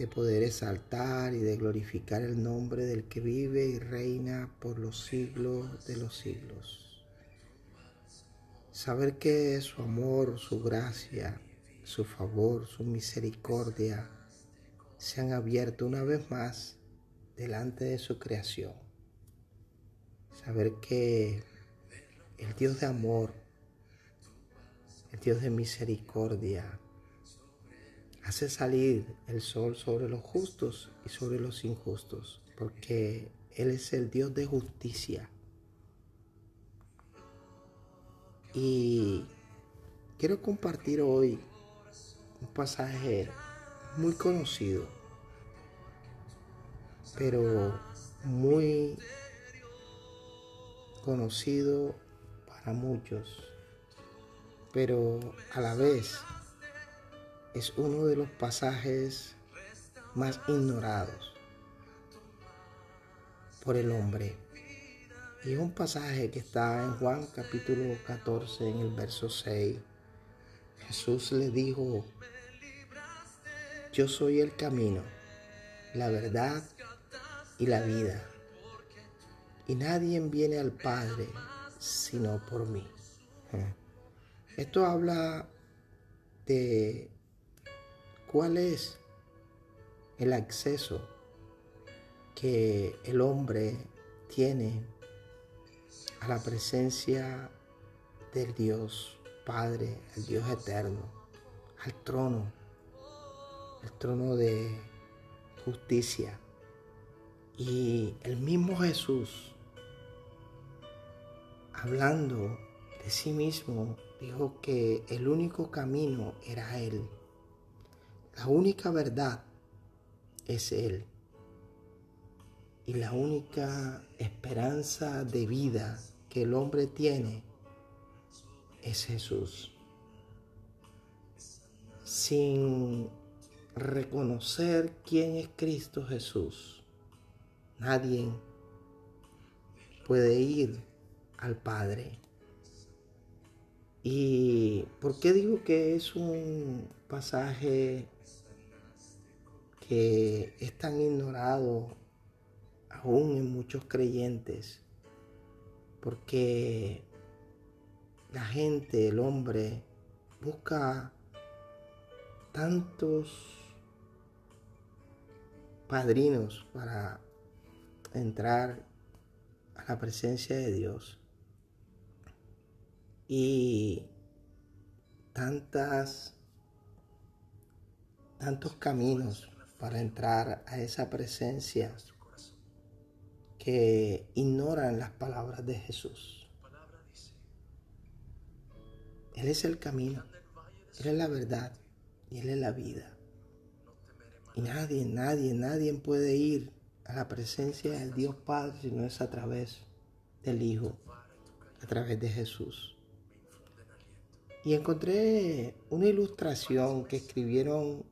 de poder exaltar y de glorificar el nombre del que vive y reina por los siglos de los siglos. Saber que su amor, su gracia, su favor, su misericordia se han abierto una vez más delante de su creación. Saber que el Dios de amor, el Dios de misericordia, hace salir el sol sobre los justos y sobre los injustos, porque Él es el Dios de justicia. Y quiero compartir hoy un pasaje muy conocido, pero muy conocido para muchos, pero a la vez es uno de los pasajes más ignorados por el hombre. Y es un pasaje que está en Juan capítulo 14 en el verso 6. Jesús le dijo, yo soy el camino, la verdad y la vida. Y nadie viene al Padre sino por mí. Esto habla de cuál es el acceso que el hombre tiene a la presencia del Dios Padre, el Dios eterno, al trono, el trono de justicia. Y el mismo Jesús, hablando de sí mismo, dijo que el único camino era Él. La única verdad es Él. Y la única esperanza de vida que el hombre tiene es Jesús. Sin reconocer quién es Cristo Jesús, nadie puede ir al Padre. ¿Y por qué digo que es un pasaje que es tan ignorado aún en muchos creyentes, porque la gente, el hombre, busca tantos padrinos para entrar a la presencia de Dios. Y tantas tantos caminos para entrar a esa presencia que ignoran las palabras de Jesús. Él es el camino, Él es la verdad y Él es la vida. Y nadie, nadie, nadie puede ir a la presencia del Dios Padre si no es a través del Hijo, a través de Jesús. Y encontré una ilustración que escribieron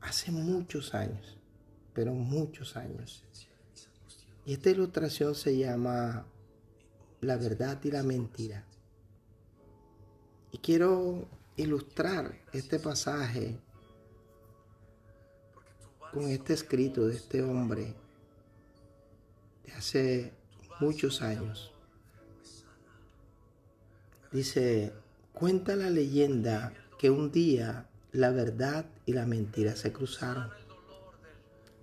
hace muchos años, pero muchos años. Y esta ilustración se llama La verdad y la mentira. Y quiero ilustrar este pasaje con este escrito de este hombre de hace muchos años. Dice, cuenta la leyenda que un día la verdad y la mentira se cruzaron.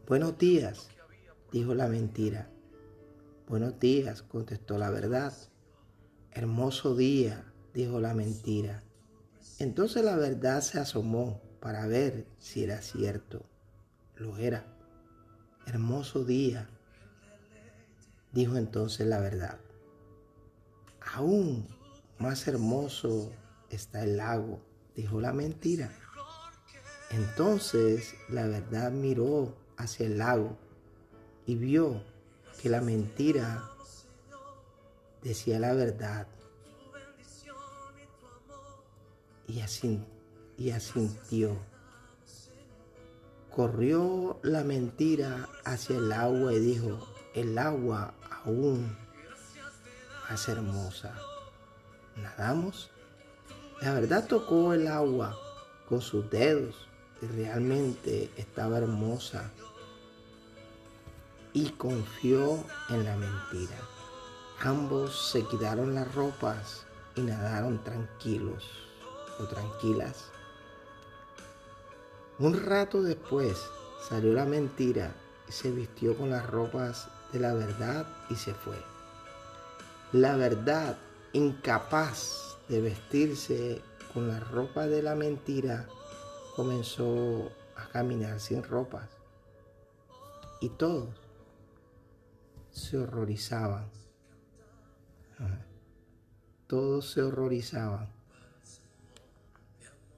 Buenos días, dijo la mentira. Buenos días, contestó la verdad. Hermoso día, dijo la mentira. Entonces la verdad se asomó para ver si era cierto. Lo era. Hermoso día, dijo entonces la verdad. Aún más hermoso está el lago, dijo la mentira. Entonces la verdad miró hacia el lago y vio que la mentira decía la verdad y, y asintió. Corrió la mentira hacia el agua y dijo, el agua aún más hermosa. ¿Nadamos? La verdad tocó el agua con sus dedos realmente estaba hermosa y confió en la mentira. Ambos se quitaron las ropas y nadaron tranquilos o tranquilas. Un rato después salió la mentira y se vistió con las ropas de la verdad y se fue. La verdad, incapaz de vestirse con la ropa de la mentira, comenzó a caminar sin ropas. Y todos se horrorizaban. Todos se horrorizaban.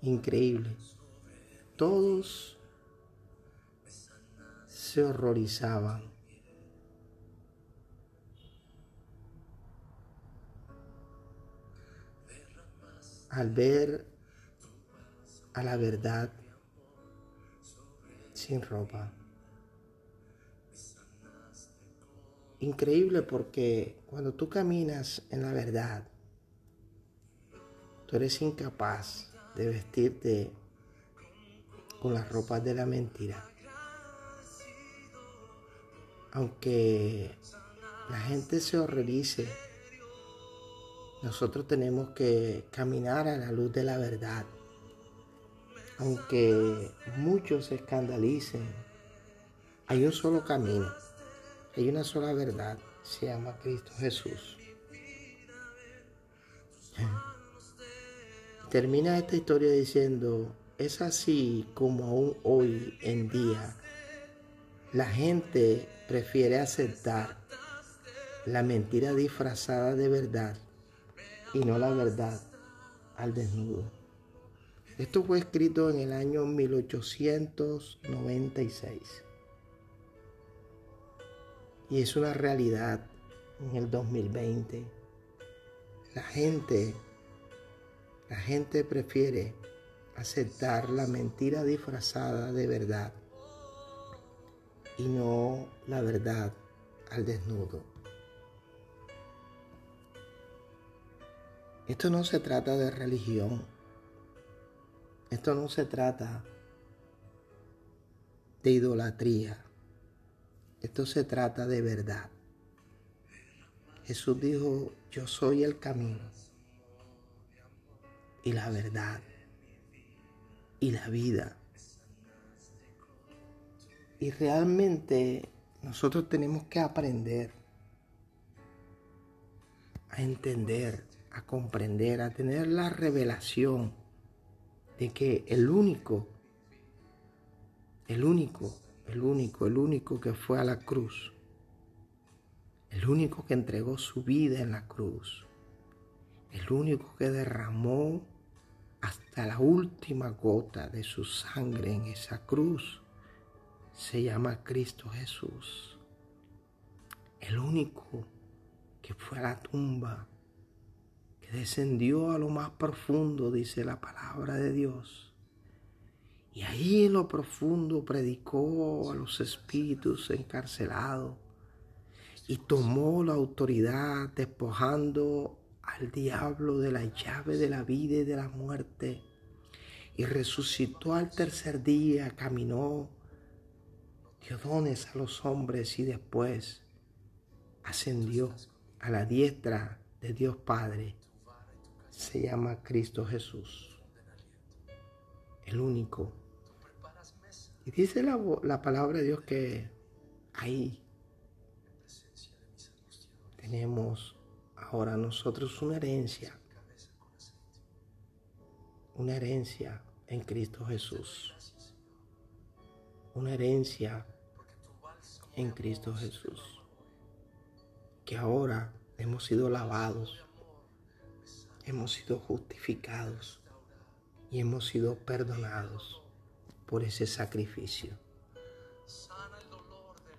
Increíble. Todos se horrorizaban. Al ver a la verdad sin ropa. Increíble porque cuando tú caminas en la verdad, tú eres incapaz de vestirte con las ropas de la mentira. Aunque la gente se horrorice, nosotros tenemos que caminar a la luz de la verdad. Aunque muchos se escandalicen, hay un solo camino, hay una sola verdad, se llama Cristo Jesús. Termina esta historia diciendo, es así como aún hoy en día la gente prefiere aceptar la mentira disfrazada de verdad y no la verdad al desnudo. Esto fue escrito en el año 1896 y es una realidad en el 2020. La gente, la gente prefiere aceptar la mentira disfrazada de verdad y no la verdad al desnudo. Esto no se trata de religión. Esto no se trata de idolatría. Esto se trata de verdad. Jesús dijo, yo soy el camino y la verdad y la vida. Y realmente nosotros tenemos que aprender a entender, a comprender, a tener la revelación de que el único, el único, el único, el único que fue a la cruz, el único que entregó su vida en la cruz, el único que derramó hasta la última gota de su sangre en esa cruz, se llama Cristo Jesús. El único que fue a la tumba, descendió a lo más profundo, dice la palabra de Dios. Y ahí en lo profundo predicó a los espíritus encarcelados y tomó la autoridad despojando al diablo de la llave de la vida y de la muerte. Y resucitó al tercer día, caminó, dio dones a los hombres y después ascendió a la diestra de Dios Padre. Se llama Cristo Jesús, el único. Y dice la, la palabra de Dios que ahí tenemos ahora nosotros una herencia, una herencia en Cristo Jesús, una herencia en Cristo Jesús, que ahora hemos sido lavados, hemos sido justificados y hemos sido perdonados por ese sacrificio. Sana el dolor del,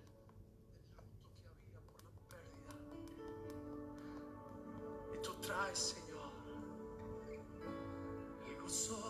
luto que había por la pérdida. Y tú traes, Señor, el gozo.